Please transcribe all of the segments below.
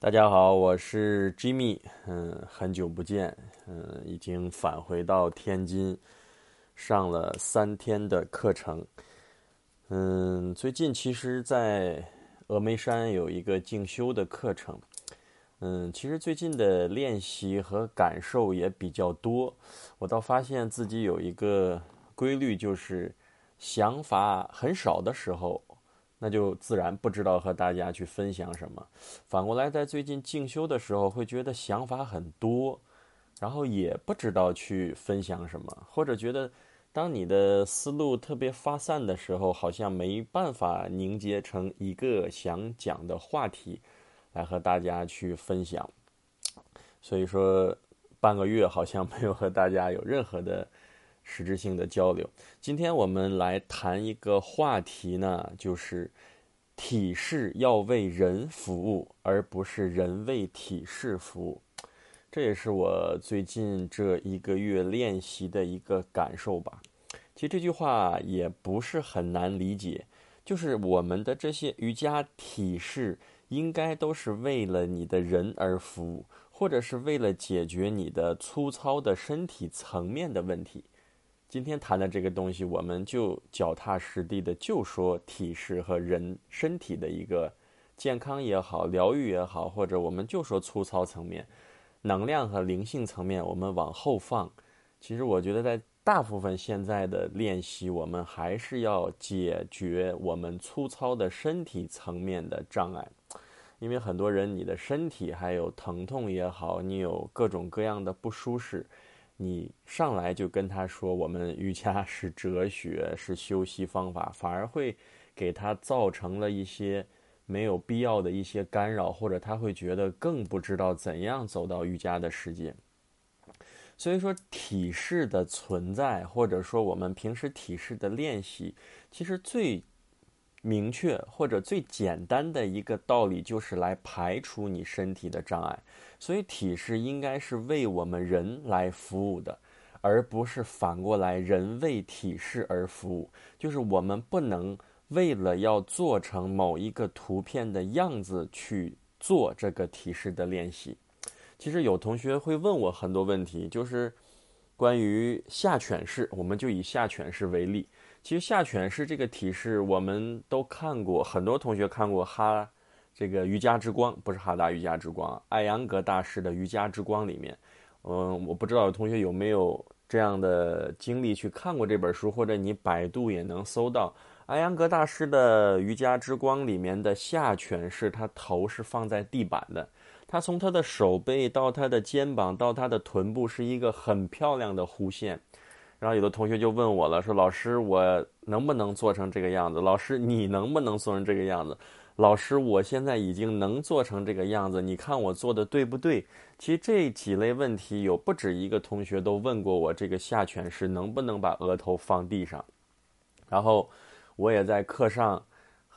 大家好，我是 Jimmy，嗯，很久不见，嗯，已经返回到天津，上了三天的课程，嗯，最近其实，在峨眉山有一个静修的课程，嗯，其实最近的练习和感受也比较多，我倒发现自己有一个规律，就是想法很少的时候。那就自然不知道和大家去分享什么。反过来，在最近进修的时候，会觉得想法很多，然后也不知道去分享什么，或者觉得当你的思路特别发散的时候，好像没办法凝结成一个想讲的话题来和大家去分享。所以说，半个月好像没有和大家有任何的。实质性的交流。今天我们来谈一个话题呢，就是体式要为人服务，而不是人为体式服务。这也是我最近这一个月练习的一个感受吧。其实这句话也不是很难理解，就是我们的这些瑜伽体式应该都是为了你的人而服务，或者是为了解决你的粗糙的身体层面的问题。今天谈的这个东西，我们就脚踏实地的就说体式和人身体的一个健康也好，疗愈也好，或者我们就说粗糙层面、能量和灵性层面，我们往后放。其实我觉得，在大部分现在的练习，我们还是要解决我们粗糙的身体层面的障碍，因为很多人你的身体还有疼痛也好，你有各种各样的不舒适。你上来就跟他说，我们瑜伽是哲学，是修习方法，反而会给他造成了一些没有必要的一些干扰，或者他会觉得更不知道怎样走到瑜伽的世界。所以说，体式的存在，或者说我们平时体式的练习，其实最。明确或者最简单的一个道理就是来排除你身体的障碍，所以体式应该是为我们人来服务的，而不是反过来人为体式而服务。就是我们不能为了要做成某一个图片的样子去做这个体式的练习。其实有同学会问我很多问题，就是关于下犬式，我们就以下犬式为例。其实下犬式这个体式我们都看过，很多同学看过哈，这个瑜伽之光不是哈达瑜伽之光，艾扬格大师的瑜伽之光里面，嗯，我不知道有同学有没有这样的经历去看过这本书，或者你百度也能搜到艾扬格大师的瑜伽之光里面的下犬式，他头是放在地板的，他从他的手背到他的肩膀到他的臀部是一个很漂亮的弧线。然后有的同学就问我了，说老师，我能不能做成这个样子？老师，你能不能做成这个样子？老师，我现在已经能做成这个样子，你看我做的对不对？其实这几类问题有不止一个同学都问过我，这个下犬式能不能把额头放地上？然后我也在课上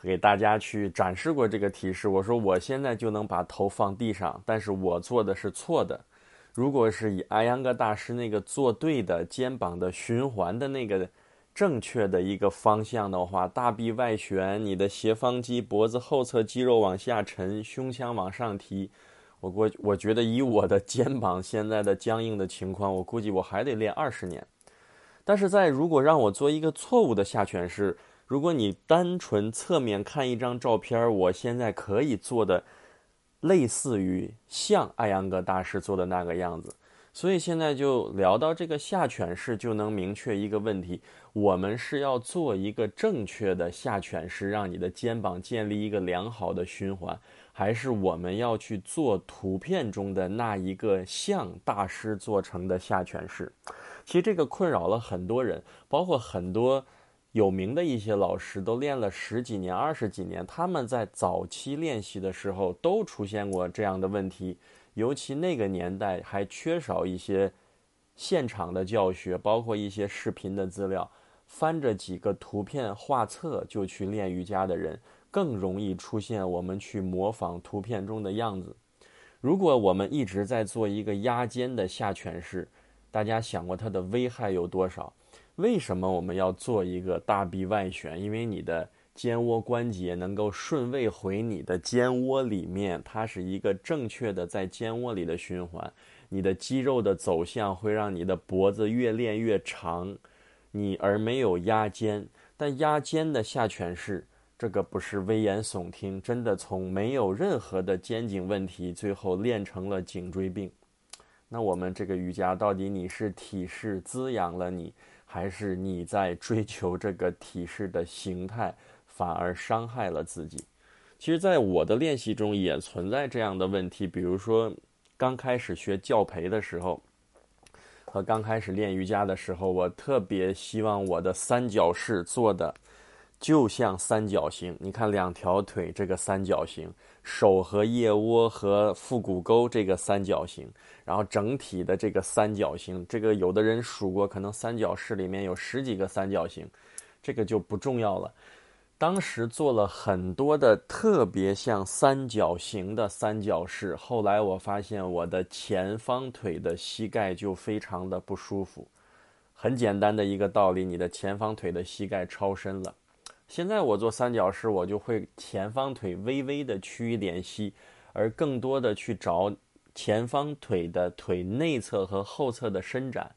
给大家去展示过这个提示，我说我现在就能把头放地上，但是我做的是错的。如果是以阿扬格大师那个做对的肩膀的循环的那个正确的一个方向的话，大臂外旋，你的斜方肌、脖子后侧肌肉往下沉，胸腔往上提。我我我觉得以我的肩膀现在的僵硬的情况，我估计我还得练二十年。但是在如果让我做一个错误的下犬式，如果你单纯侧面看一张照片，我现在可以做的。类似于像艾扬格大师做的那个样子，所以现在就聊到这个下犬式，就能明确一个问题：我们是要做一个正确的下犬式，让你的肩膀建立一个良好的循环，还是我们要去做图片中的那一个像大师做成的下犬式？其实这个困扰了很多人，包括很多。有名的一些老师都练了十几年、二十几年，他们在早期练习的时候都出现过这样的问题。尤其那个年代还缺少一些现场的教学，包括一些视频的资料，翻着几个图片画册就去练瑜伽的人，更容易出现我们去模仿图片中的样子。如果我们一直在做一个压肩的下犬式，大家想过它的危害有多少？为什么我们要做一个大臂外旋？因为你的肩窝关节能够顺位回你的肩窝里面，它是一个正确的在肩窝里的循环。你的肌肉的走向会让你的脖子越练越长，你而没有压肩。但压肩的下犬式，这个不是危言耸听，真的从没有任何的肩颈问题，最后练成了颈椎病。那我们这个瑜伽到底你是体式滋养了你，还是你在追求这个体式的形态，反而伤害了自己？其实，在我的练习中也存在这样的问题，比如说刚开始学教培的时候，和刚开始练瑜伽的时候，我特别希望我的三角式做的就像三角形。你看两条腿这个三角形，手和腋窝和腹股沟这个三角形。然后整体的这个三角形，这个有的人数过，可能三角式里面有十几个三角形，这个就不重要了。当时做了很多的特别像三角形的三角式，后来我发现我的前方腿的膝盖就非常的不舒服。很简单的一个道理，你的前方腿的膝盖超伸了。现在我做三角式，我就会前方腿微微的趋于连膝，而更多的去找。前方腿的腿内侧和后侧的伸展，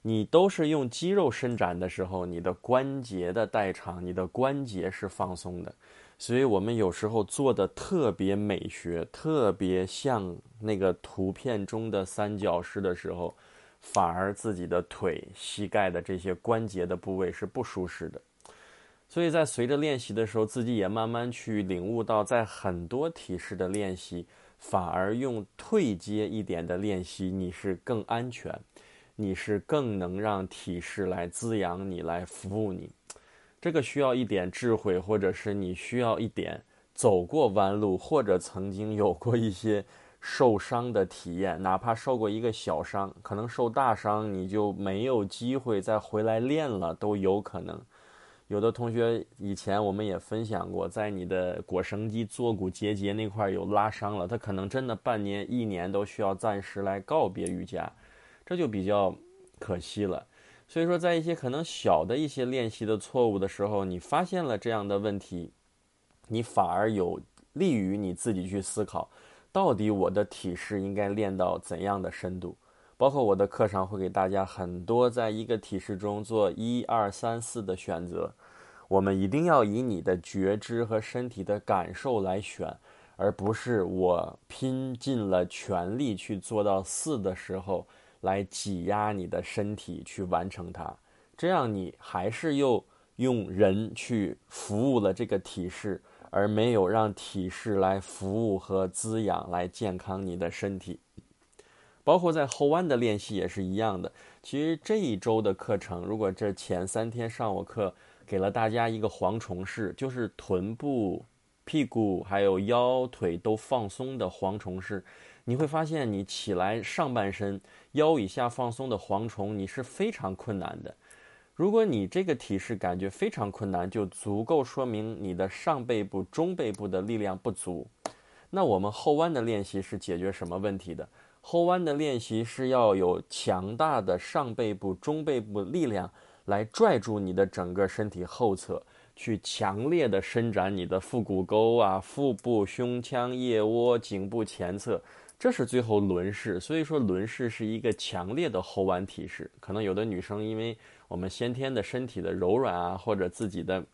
你都是用肌肉伸展的时候，你的关节的代偿，你的关节是放松的。所以我们有时候做的特别美学，特别像那个图片中的三角式的时候，反而自己的腿、膝盖的这些关节的部位是不舒适的。所以在随着练习的时候，自己也慢慢去领悟到，在很多体式的练习。反而用退阶一点的练习，你是更安全，你是更能让体式来滋养你，来服务你。这个需要一点智慧，或者是你需要一点走过弯路，或者曾经有过一些受伤的体验，哪怕受过一个小伤，可能受大伤你就没有机会再回来练了，都有可能。有的同学以前我们也分享过，在你的腘绳肌坐骨结节那块有拉伤了，他可能真的半年、一年都需要暂时来告别瑜伽，这就比较可惜了。所以说，在一些可能小的一些练习的错误的时候，你发现了这样的问题，你反而有利于你自己去思考，到底我的体式应该练到怎样的深度。包括我的课上会给大家很多，在一个体式中做一二三四的选择，我们一定要以你的觉知和身体的感受来选，而不是我拼尽了全力去做到四的时候来挤压你的身体去完成它，这样你还是又用人去服务了这个体式，而没有让体式来服务和滋养来健康你的身体。包括在后弯的练习也是一样的。其实这一周的课程，如果这前三天上我课给了大家一个蝗虫式，就是臀部、屁股还有腰腿都放松的蝗虫式，你会发现你起来上半身腰以下放松的蝗虫，你是非常困难的。如果你这个体式感觉非常困难，就足够说明你的上背部、中背部的力量不足。那我们后弯的练习是解决什么问题的？后弯的练习是要有强大的上背部、中背部力量来拽住你的整个身体后侧，去强烈的伸展你的腹股沟啊、腹部、胸腔、腋窝、颈部前侧，这是最后轮式。所以说，轮式是一个强烈的后弯体式。可能有的女生因为我们先天的身体的柔软啊，或者自己的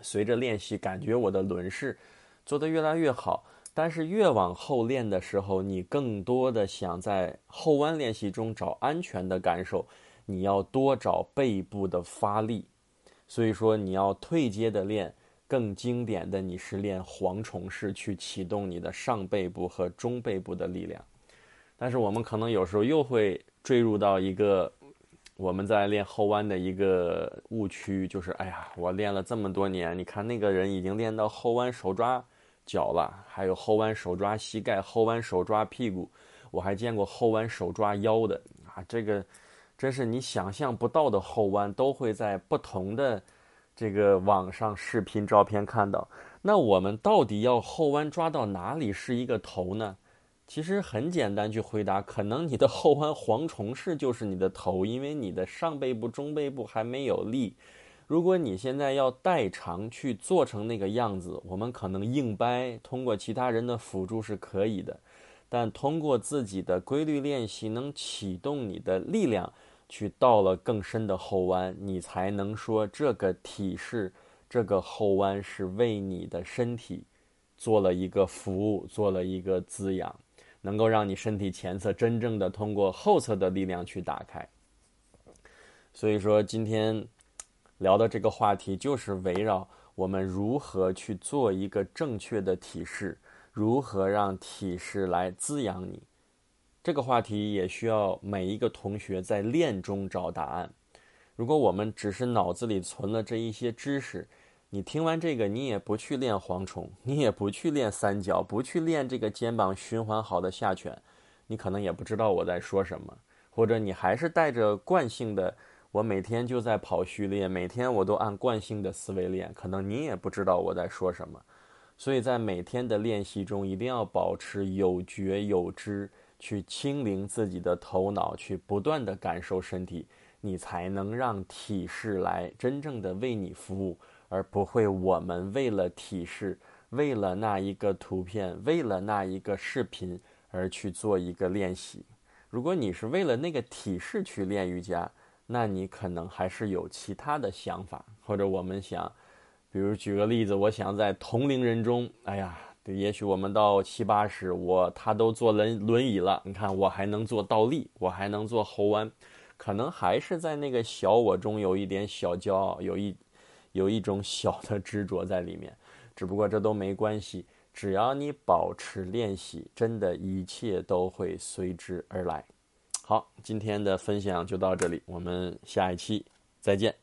随着练习感觉我的轮式做得越来越好。但是越往后练的时候，你更多的想在后弯练习中找安全的感受，你要多找背部的发力。所以说，你要退阶的练，更经典的你是练蝗虫式去启动你的上背部和中背部的力量。但是我们可能有时候又会坠入到一个我们在练后弯的一个误区，就是哎呀，我练了这么多年，你看那个人已经练到后弯手抓。脚了，还有后弯手抓膝盖，后弯手抓屁股，我还见过后弯手抓腰的啊！这个真是你想象不到的后弯，都会在不同的这个网上视频照片看到。那我们到底要后弯抓到哪里是一个头呢？其实很简单去回答，可能你的后弯蝗虫式就是你的头，因为你的上背部、中背部还没有力。如果你现在要代偿去做成那个样子，我们可能硬掰，通过其他人的辅助是可以的，但通过自己的规律练习，能启动你的力量，去到了更深的后弯，你才能说这个体式，这个后弯是为你的身体做了一个服务，做了一个滋养，能够让你身体前侧真正的通过后侧的力量去打开。所以说，今天聊的这个话题就是围绕我们如何去做一个正确的体式，如何让体式来滋养你。这个话题也需要每一个同学在练中找答案。如果我们只是脑子里存了这一些知识，你听完这个，你也不去练蝗虫，你也不去练三角，不去练这个肩膀循环好的下犬，你可能也不知道我在说什么，或者你还是带着惯性的。我每天就在跑序列，每天我都按惯性的思维练，可能你也不知道我在说什么，所以在每天的练习中，一定要保持有觉有知，去清零自己的头脑，去不断的感受身体，你才能让体式来真正的为你服务，而不会我们为了体式，为了那一个图片，为了那一个视频而去做一个练习。如果你是为了那个体式去练瑜伽，那你可能还是有其他的想法，或者我们想，比如举个例子，我想在同龄人中，哎呀，也许我们到七八十，我他都坐轮轮椅了，你看我还能做倒立，我还能做后弯，可能还是在那个小我中有一点小骄傲，有一有一种小的执着在里面，只不过这都没关系，只要你保持练习，真的一切都会随之而来。好，今天的分享就到这里，我们下一期再见。